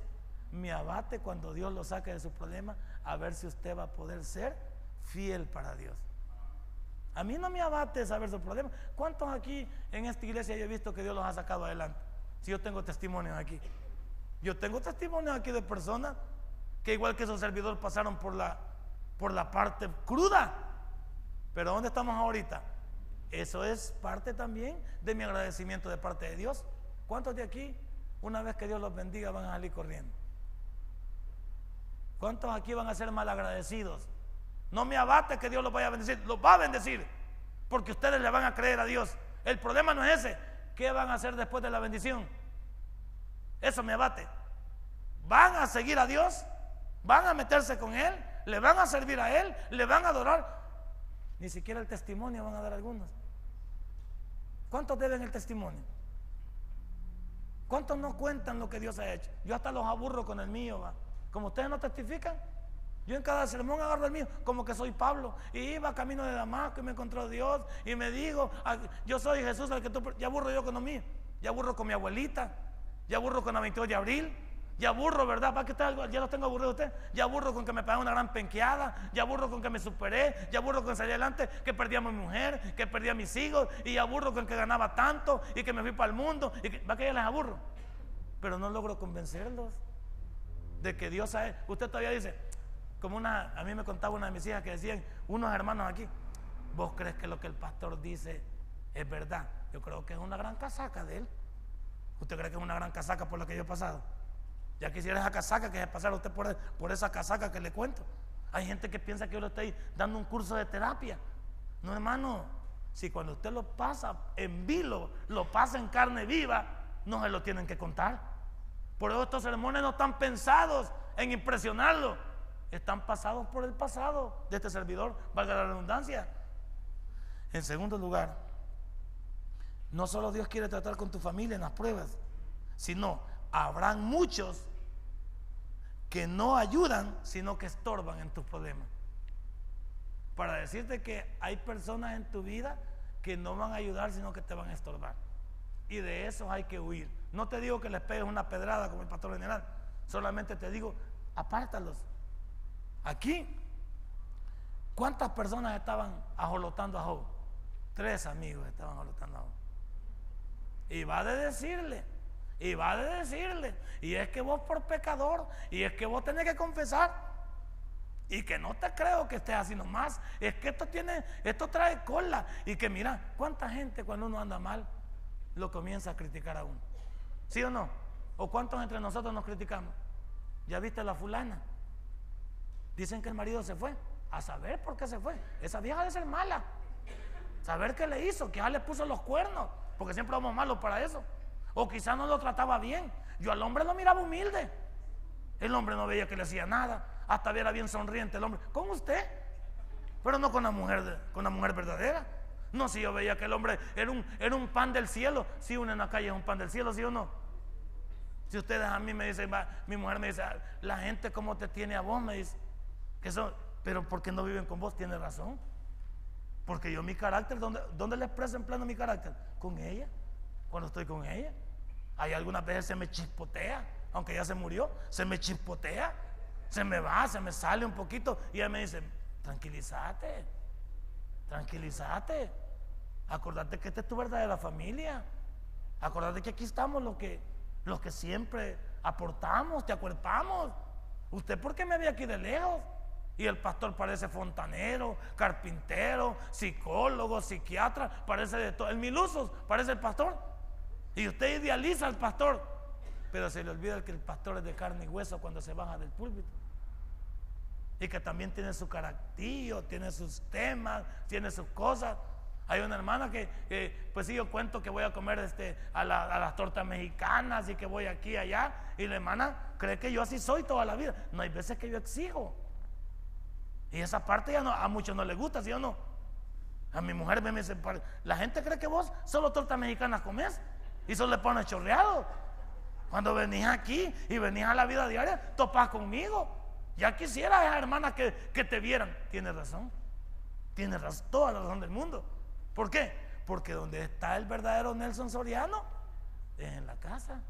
me abate cuando Dios lo saque de su problema, a ver si usted va a poder ser fiel para Dios. A mí no me abate saber su problema. ¿Cuántos aquí en esta iglesia yo he visto que Dios los ha sacado adelante? Si yo tengo testimonios aquí. Yo tengo testimonios aquí de personas que igual que su servidor pasaron por la, por la parte cruda. Pero ¿dónde estamos ahorita? Eso es parte también de mi agradecimiento de parte de Dios. ¿Cuántos de aquí, una vez que Dios los bendiga, van a salir corriendo? ¿Cuántos aquí van a ser malagradecidos? No me abate que Dios los vaya a bendecir, los va a bendecir, porque ustedes le van a creer a Dios. El problema no es ese. ¿Qué van a hacer después de la bendición? Eso me abate. ¿Van a seguir a Dios? ¿Van a meterse con Él? ¿Le van a servir a Él? ¿Le van a adorar? Ni siquiera el testimonio van a dar algunos. ¿Cuántos deben el testimonio? ¿Cuántos no cuentan lo que Dios ha hecho? Yo hasta los aburro con el mío, ¿va? Como ustedes no testifican, yo en cada sermón agarro el mío, como que soy Pablo. Y iba camino de Damasco y me encontró Dios y me dijo, ah, yo soy Jesús al que tú... Ya aburro yo con lo mío. Ya aburro con mi abuelita. Ya aburro con la 22 de abril. Ya aburro, ¿verdad? ¿Para qué ya los tengo aburridos usted? Ya aburro con que me pagaron una gran penqueada. Ya aburro con que me superé. Ya aburro con que salí adelante, que perdí a mi mujer, que perdí a mis hijos. Y ya aburro con que ganaba tanto y que me fui para el mundo. Y que, ¿Va que ya les aburro? Pero no logro convencerlos de que Dios sabe. Usted todavía dice, como una, a mí me contaba una de mis hijas que decían, unos hermanos aquí, ¿vos crees que lo que el pastor dice es verdad? Yo creo que es una gran casaca de él. ¿Usted cree que es una gran casaca por la que yo he pasado? Ya quisiera esa casaca que se pasara usted por, por esa casaca que le cuento. Hay gente que piensa que yo le estoy dando un curso de terapia. No, hermano, si cuando usted lo pasa en vilo, lo pasa en carne viva, no se lo tienen que contar. Por eso estos sermones no están pensados en impresionarlo, están pasados por el pasado de este servidor, valga la redundancia. En segundo lugar, no solo Dios quiere tratar con tu familia en las pruebas, sino habrán muchos que no ayudan, sino que estorban en tus problemas. Para decirte que hay personas en tu vida que no van a ayudar, sino que te van a estorbar. Y de eso hay que huir. No te digo que les pegues una pedrada como el pastor general, solamente te digo, apártalos. Aquí, ¿cuántas personas estaban ajolotando a Job? Tres amigos estaban ajolotando a Job. Y va de decirle, y va de decirle, y es que vos por pecador, y es que vos tenés que confesar. Y que no te creo que estés haciendo más. Es que esto tiene, esto trae cola. Y que mira, cuánta gente cuando uno anda mal lo comienza a criticar a uno. ¿Sí o no? ¿O cuántos entre nosotros nos criticamos? ¿Ya viste la fulana? Dicen que el marido se fue. A saber por qué se fue. Esa vieja debe ser mala. Saber qué le hizo, que ya le puso los cuernos. Porque siempre vamos malos para eso. O quizás no lo trataba bien. Yo al hombre lo miraba humilde. El hombre no veía que le hacía nada. Hasta viera bien sonriente el hombre. Con usted. Pero no con la mujer, con la mujer verdadera. No, si yo veía que el hombre era un, era un pan del cielo. Si uno en la calle es un pan del cielo, ¿sí o no? Si ustedes a mí me dicen, mi mujer me dice, ah, la gente como te tiene a vos, me dice, que eso, pero porque no viven con vos? Tiene razón. Porque yo mi carácter, ¿dónde, ¿dónde le expreso en plano mi carácter? Con ella, cuando estoy con ella. Hay algunas veces se me chispotea, aunque ya se murió, se me chispotea, se me va, se me sale un poquito y ella me dice, tranquilízate tranquilízate. Acordate que esta es tu verdadera familia. Acordate que aquí estamos los que, los que siempre aportamos, te acuerpamos. ¿Usted por qué me ve aquí de lejos? Y el pastor parece fontanero, carpintero, psicólogo, psiquiatra, parece de todo. El milusos parece el pastor. Y usted idealiza al pastor, pero se le olvida que el pastor es de carne y hueso cuando se baja del púlpito y que también tiene su caractillo, tiene sus temas, tiene sus cosas. Hay una hermana que, pues sí, yo cuento que voy a comer este, a, las tortas mexicanas y que voy aquí y allá. Y la hermana cree que yo así soy toda la vida. No hay veces que yo exijo. Y esa parte ya no, a muchos no les gusta, ¿sí o no? A mi mujer me dice, la gente cree que vos solo tortas mexicanas comes y solo le pones chorreado. Cuando venís aquí y venís a la vida diaria, topas conmigo. Ya quisiera esa hermana que, te vieran. Tiene razón. Tiene razón, toda la razón del mundo. ¿Por qué? Porque donde está el verdadero Nelson Soriano es en la casa.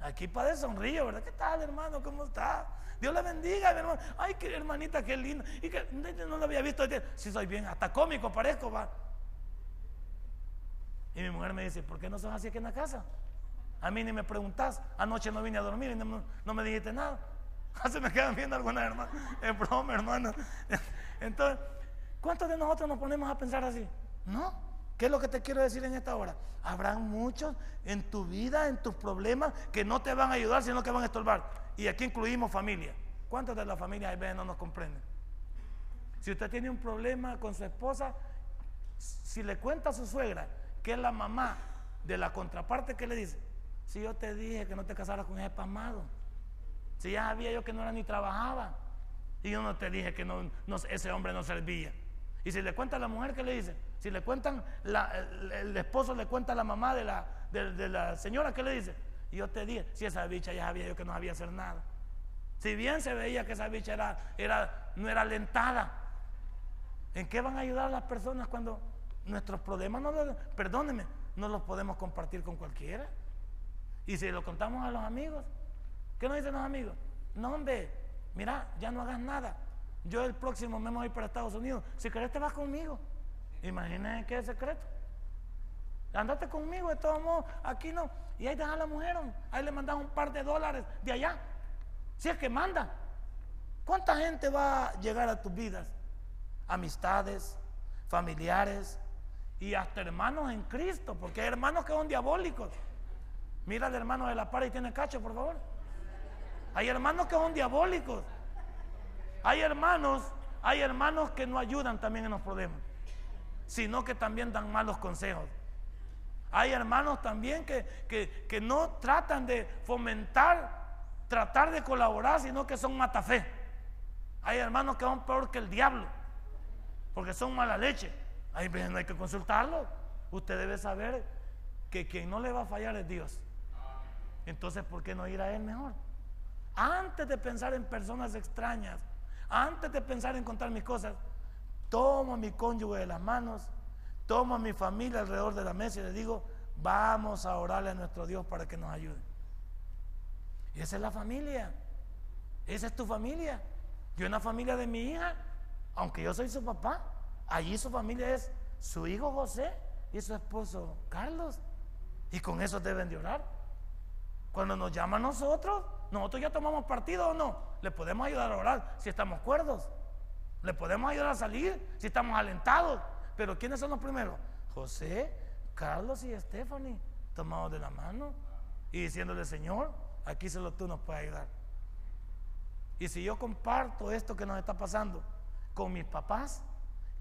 Aquí padre sonríe, ¿verdad? ¿Qué tal, hermano? ¿Cómo está? Dios le bendiga, mi hermano. Ay, qué hermanita, qué linda. Y que no lo había visto. Si soy bien, hasta cómico parezco, va. Y mi mujer me dice, ¿por qué no sos así aquí en la casa? A mí ni me preguntás. Anoche no vine a dormir y no, me dijiste nada. Se me quedan viendo algunas hermanas. Es broma, hermano. Entonces, ¿cuántos de nosotros nos ponemos a pensar así? No. ¿Qué es lo que te quiero decir en esta hora? Habrán muchos en tu vida, en tus problemas, que no te van a ayudar, sino que van a estorbar. Y aquí incluimos familia. ¿Cuántos de las familias veces no nos comprenden? Si usted tiene un problema con su esposa, si le cuenta a su suegra que es la mamá de la contraparte, ¿qué le dice? Si yo te dije que no te casaras con ese pasmado, si ya sabía yo que no era ni trabajaba, y yo no te dije que no, ese hombre no servía. Y si le cuenta a la mujer, ¿qué le dice? Si le cuentan, el, esposo le cuenta a la mamá de la, de, la señora, ¿qué le dice? Y yo te dije, si esa bicha ya sabía yo que no sabía hacer nada. Si bien se veía que esa bicha era, era, no era alentada, ¿en qué van a ayudar a las personas cuando nuestros problemas, no perdónenme, no los podemos compartir con cualquiera? Y si lo contamos a los amigos, ¿qué nos dicen los amigos? No, hombre, mira, ya no hagas nada. Yo el próximo mes voy para Estados Unidos. Si querés te vas conmigo. Imagínense qué es secreto. Andate conmigo, de todos modos, aquí no. Y ahí deja a la mujer, ahí le mandas un par de dólares de allá. Si es que manda. ¿Cuánta gente va a llegar a tus vidas? Amistades, familiares y hasta hermanos en Cristo, porque hay hermanos que son diabólicos. Mira al hermano de la par y tiene cacho, por favor. Hay hermanos que son diabólicos. Hay hermanos, hay hermanos que no ayudan también en los problemas, sino que también dan malos consejos. Hay hermanos también que, que, no tratan de fomentar, tratar de colaborar, sino que son matafé. Hay hermanos que son peor que el diablo, porque son mala leche. Ahí no hay que consultarlo. Usted debe saber que quien no le va a fallar es Dios. Entonces, ¿por qué no ir a Él mejor? Antes de pensar en personas extrañas, antes de pensar en contar mis cosas, tomo a mi cónyuge de las manos, tomo a mi familia alrededor de la mesa y le digo, vamos a orarle a nuestro Dios para que nos ayude. Y esa es la familia. Esa es tu familia. Yo en la familia de mi hija, aunque yo soy su papá, allí su familia es su hijo José y su esposo Carlos. Y con eso deben de orar. Cuando nos llama a nosotros, nosotros ya tomamos partido o no. Le podemos ayudar a orar si estamos cuerdos. Le podemos ayudar a salir si estamos alentados. Pero ¿quiénes son los primeros? José, Carlos y Stephanie, tomados de la mano y diciéndole, Señor, aquí solo tú nos puedes ayudar. Y si yo comparto esto que nos está pasando con mis papás,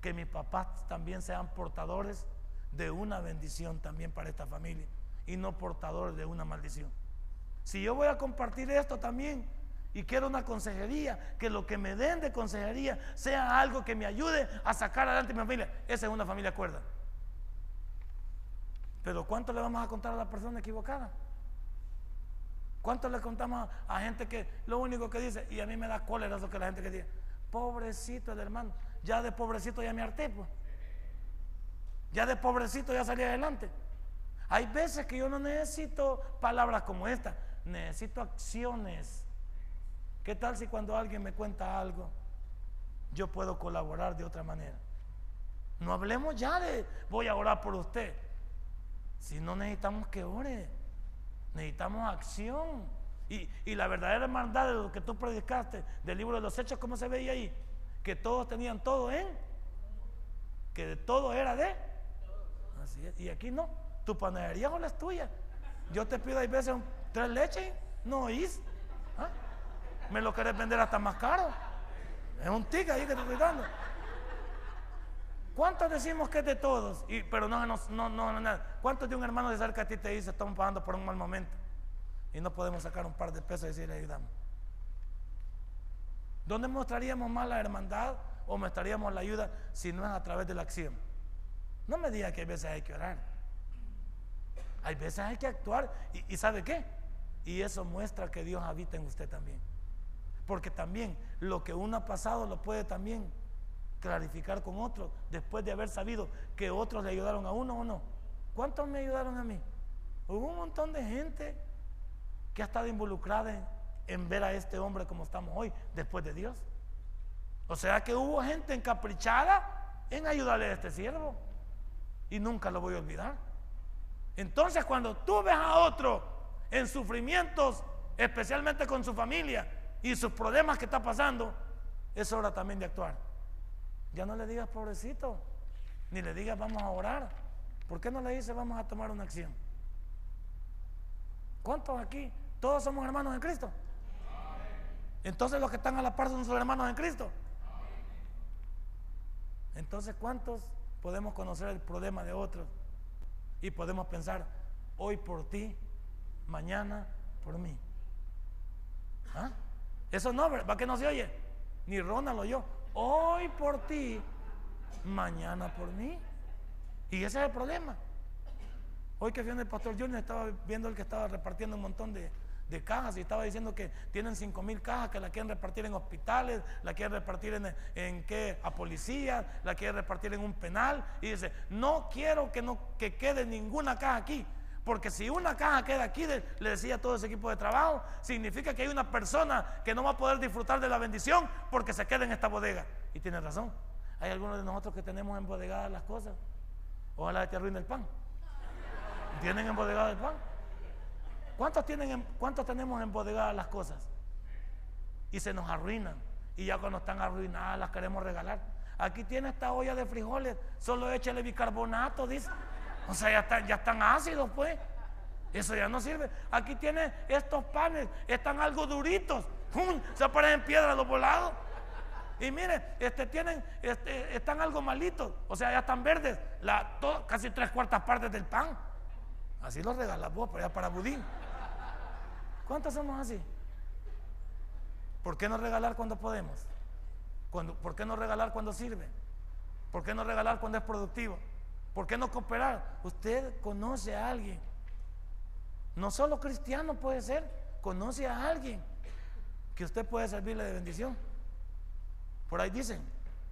que mis papás también sean portadores de una bendición también para esta familia y no portadores de una maldición. Si yo voy a compartir esto también y quiero una consejería, que lo que me den de consejería sea algo que me ayude a sacar adelante mi familia, esa es una familia cuerda. Pero ¿cuánto le vamos a contar a la persona equivocada? ¿Cuánto le contamos a gente que lo único que dice, y a mí me da cólera eso que la gente que dice, pobrecito el hermano, ya de pobrecito ya me harté, pues. Ya de pobrecito ya salí adelante. Hay veces que yo no necesito palabras como esta necesito acciones. ¿Qué tal si cuando alguien me cuenta algo, yo puedo colaborar de otra manera? No hablemos ya de voy a orar por usted. Si no necesitamos que ore, necesitamos acción. Y, y, la verdadera hermandad de lo que tú predicaste del libro de los hechos, ¿cómo se veía ahí? Que todos tenían todo en, que de todo era de. Así. Y aquí no, tu panadería o la es tuya. Yo te pido hay veces ¿Tres leches? No oís. ¿Ah? Me lo querés vender hasta más caro. Es un tic ahí que te estoy dando. ¿Cuántos decimos que es de todos? Pero no, no, no, no. ¿Cuántos de un hermano de cerca a ti te dice, estamos pagando por un mal momento? Y no podemos sacar un par de pesos y decirle, ayudamos. ¿Dónde mostraríamos más la hermandad o mostraríamos la ayuda si no es a través de la acción? No me diga que a veces hay que orar. Hay veces hay que actuar. ¿Y, y sabe qué? Y eso muestra que Dios habita en usted también. Porque también lo que uno ha pasado lo puede también clarificar con otro después de haber sabido que otros le ayudaron a uno o no. ¿Cuántos me ayudaron a mí? Hubo un montón de gente que ha estado involucrada en, en ver a este hombre como estamos hoy, después de Dios. O sea que hubo gente encaprichada en ayudarle a este siervo. Y nunca lo voy a olvidar. Entonces cuando tú ves a otro en sufrimientos, especialmente con su familia y sus problemas que está pasando, es hora también de actuar. Ya no le digas pobrecito, ni le digas vamos a orar. ¿Por qué no le dices vamos a tomar una acción? ¿Cuántos aquí? Todos somos hermanos en Cristo. Entonces los que están a la par son sus hermanos en Cristo. Entonces, ¿cuántos podemos conocer el problema de otros? Y podemos pensar, hoy por ti, mañana por mí. ¿Ah? Eso no, ¿va que no se oye? Ni Ronald o yo. Hoy por ti, mañana por mí. Y ese es el problema. Hoy que viene el pastor Junior estaba viendo el que estaba repartiendo un montón de, de cajas y estaba diciendo que tienen 5 mil cajas que la quieren repartir en hospitales, la quieren repartir en, en qué, a policías, la quieren repartir en un penal y dice, no quiero que, no, que quede ninguna caja aquí. Porque si una caja queda aquí, le decía a todo ese equipo de trabajo, significa que hay una persona que no va a poder disfrutar de la bendición porque se queda en esta bodega. Y tiene razón. Hay algunos de nosotros que tenemos embodegadas las cosas. Ojalá te arruine el pan. ¿Tienen embodegado el pan? ¿Cuántos, tienen, ¿Cuántos tenemos embodegadas las cosas? Y se nos arruinan. Y ya cuando están arruinadas las queremos regalar. Aquí tiene esta olla de frijoles, solo échale bicarbonato, dice. O sea, ya están, ya están ácidos, pues. Eso ya no sirve. Aquí tiene estos panes, están algo duritos. Se parecen piedras los volados. Y mire, este, tienen, este, están algo malitos. O sea, ya están verdes. La, casi tres cuartas partes del pan. Así lo regalas vos, para, para budín. ¿Cuántos somos así? ¿Por qué no regalar cuando podemos? ¿Por qué no regalar cuando sirve? ¿Por qué no regalar cuando es productivo? ¿Por qué no cooperar? Usted conoce a alguien. No solo cristiano puede ser, conoce a alguien que usted puede servirle de bendición. Por ahí dicen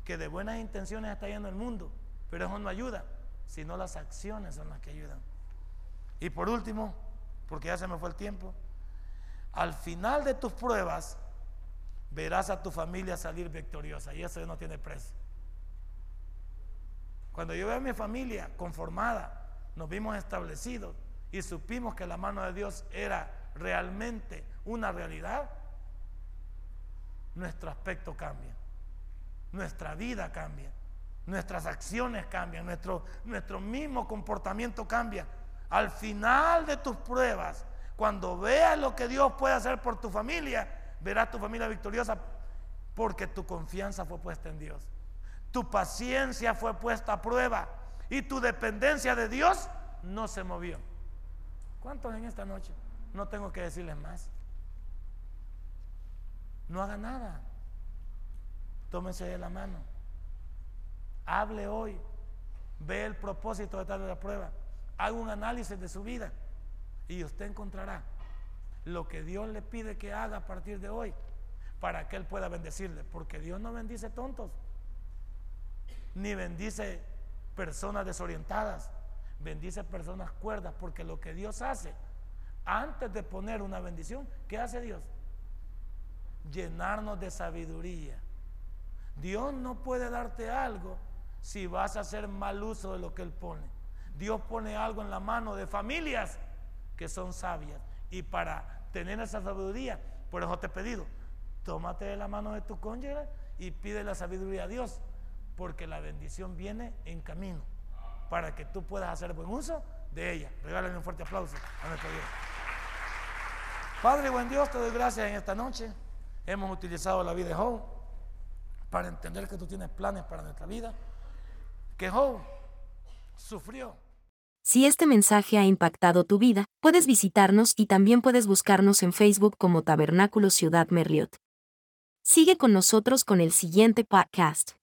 que de buenas intenciones está yendo el mundo, pero eso no ayuda, sino las acciones son las que ayudan. Y por último, porque ya se me fue el tiempo, al final de tus pruebas verás a tu familia salir victoriosa y eso no tiene precio. Cuando yo veo a mi familia conformada, nos vimos establecidos y supimos que la mano de Dios era realmente una realidad, nuestro aspecto cambia, nuestra vida cambia, nuestras acciones cambian, nuestro, nuestro mismo comportamiento cambia. Al final de tus pruebas, cuando veas lo que Dios puede hacer por tu familia, verás tu familia victoriosa porque tu confianza fue puesta en Dios. Tu paciencia fue puesta a prueba y tu dependencia de Dios no se movió. ¿Cuántos en esta noche? No tengo que decirles más. No haga nada. Tómese de la mano. Hable hoy. Ve el propósito de darle la prueba. Haga un análisis de su vida y usted encontrará lo que Dios le pide que haga a partir de hoy para que Él pueda bendecirle. Porque Dios no bendice tontos ni bendice personas desorientadas, bendice personas cuerdas, porque lo que Dios hace, antes de poner una bendición, ¿qué hace Dios? Llenarnos de sabiduría. Dios no puede darte algo si vas a hacer mal uso de lo que Él pone. Dios pone algo en la mano de familias que son sabias. Y para tener esa sabiduría, por eso te he pedido, tómate de la mano de tu cónyuge y pide la sabiduría a Dios porque la bendición viene en camino para que tú puedas hacer buen uso de ella. Regálame un fuerte aplauso a nuestro Dios. Padre, buen Dios, te doy gracias en esta noche. Hemos utilizado la vida de Job para entender que tú tienes planes para nuestra vida. Que Job sufrió. Si este mensaje ha impactado tu vida, puedes visitarnos y también puedes buscarnos en Facebook como Tabernáculo Ciudad Merliot. Sigue con nosotros con el siguiente podcast.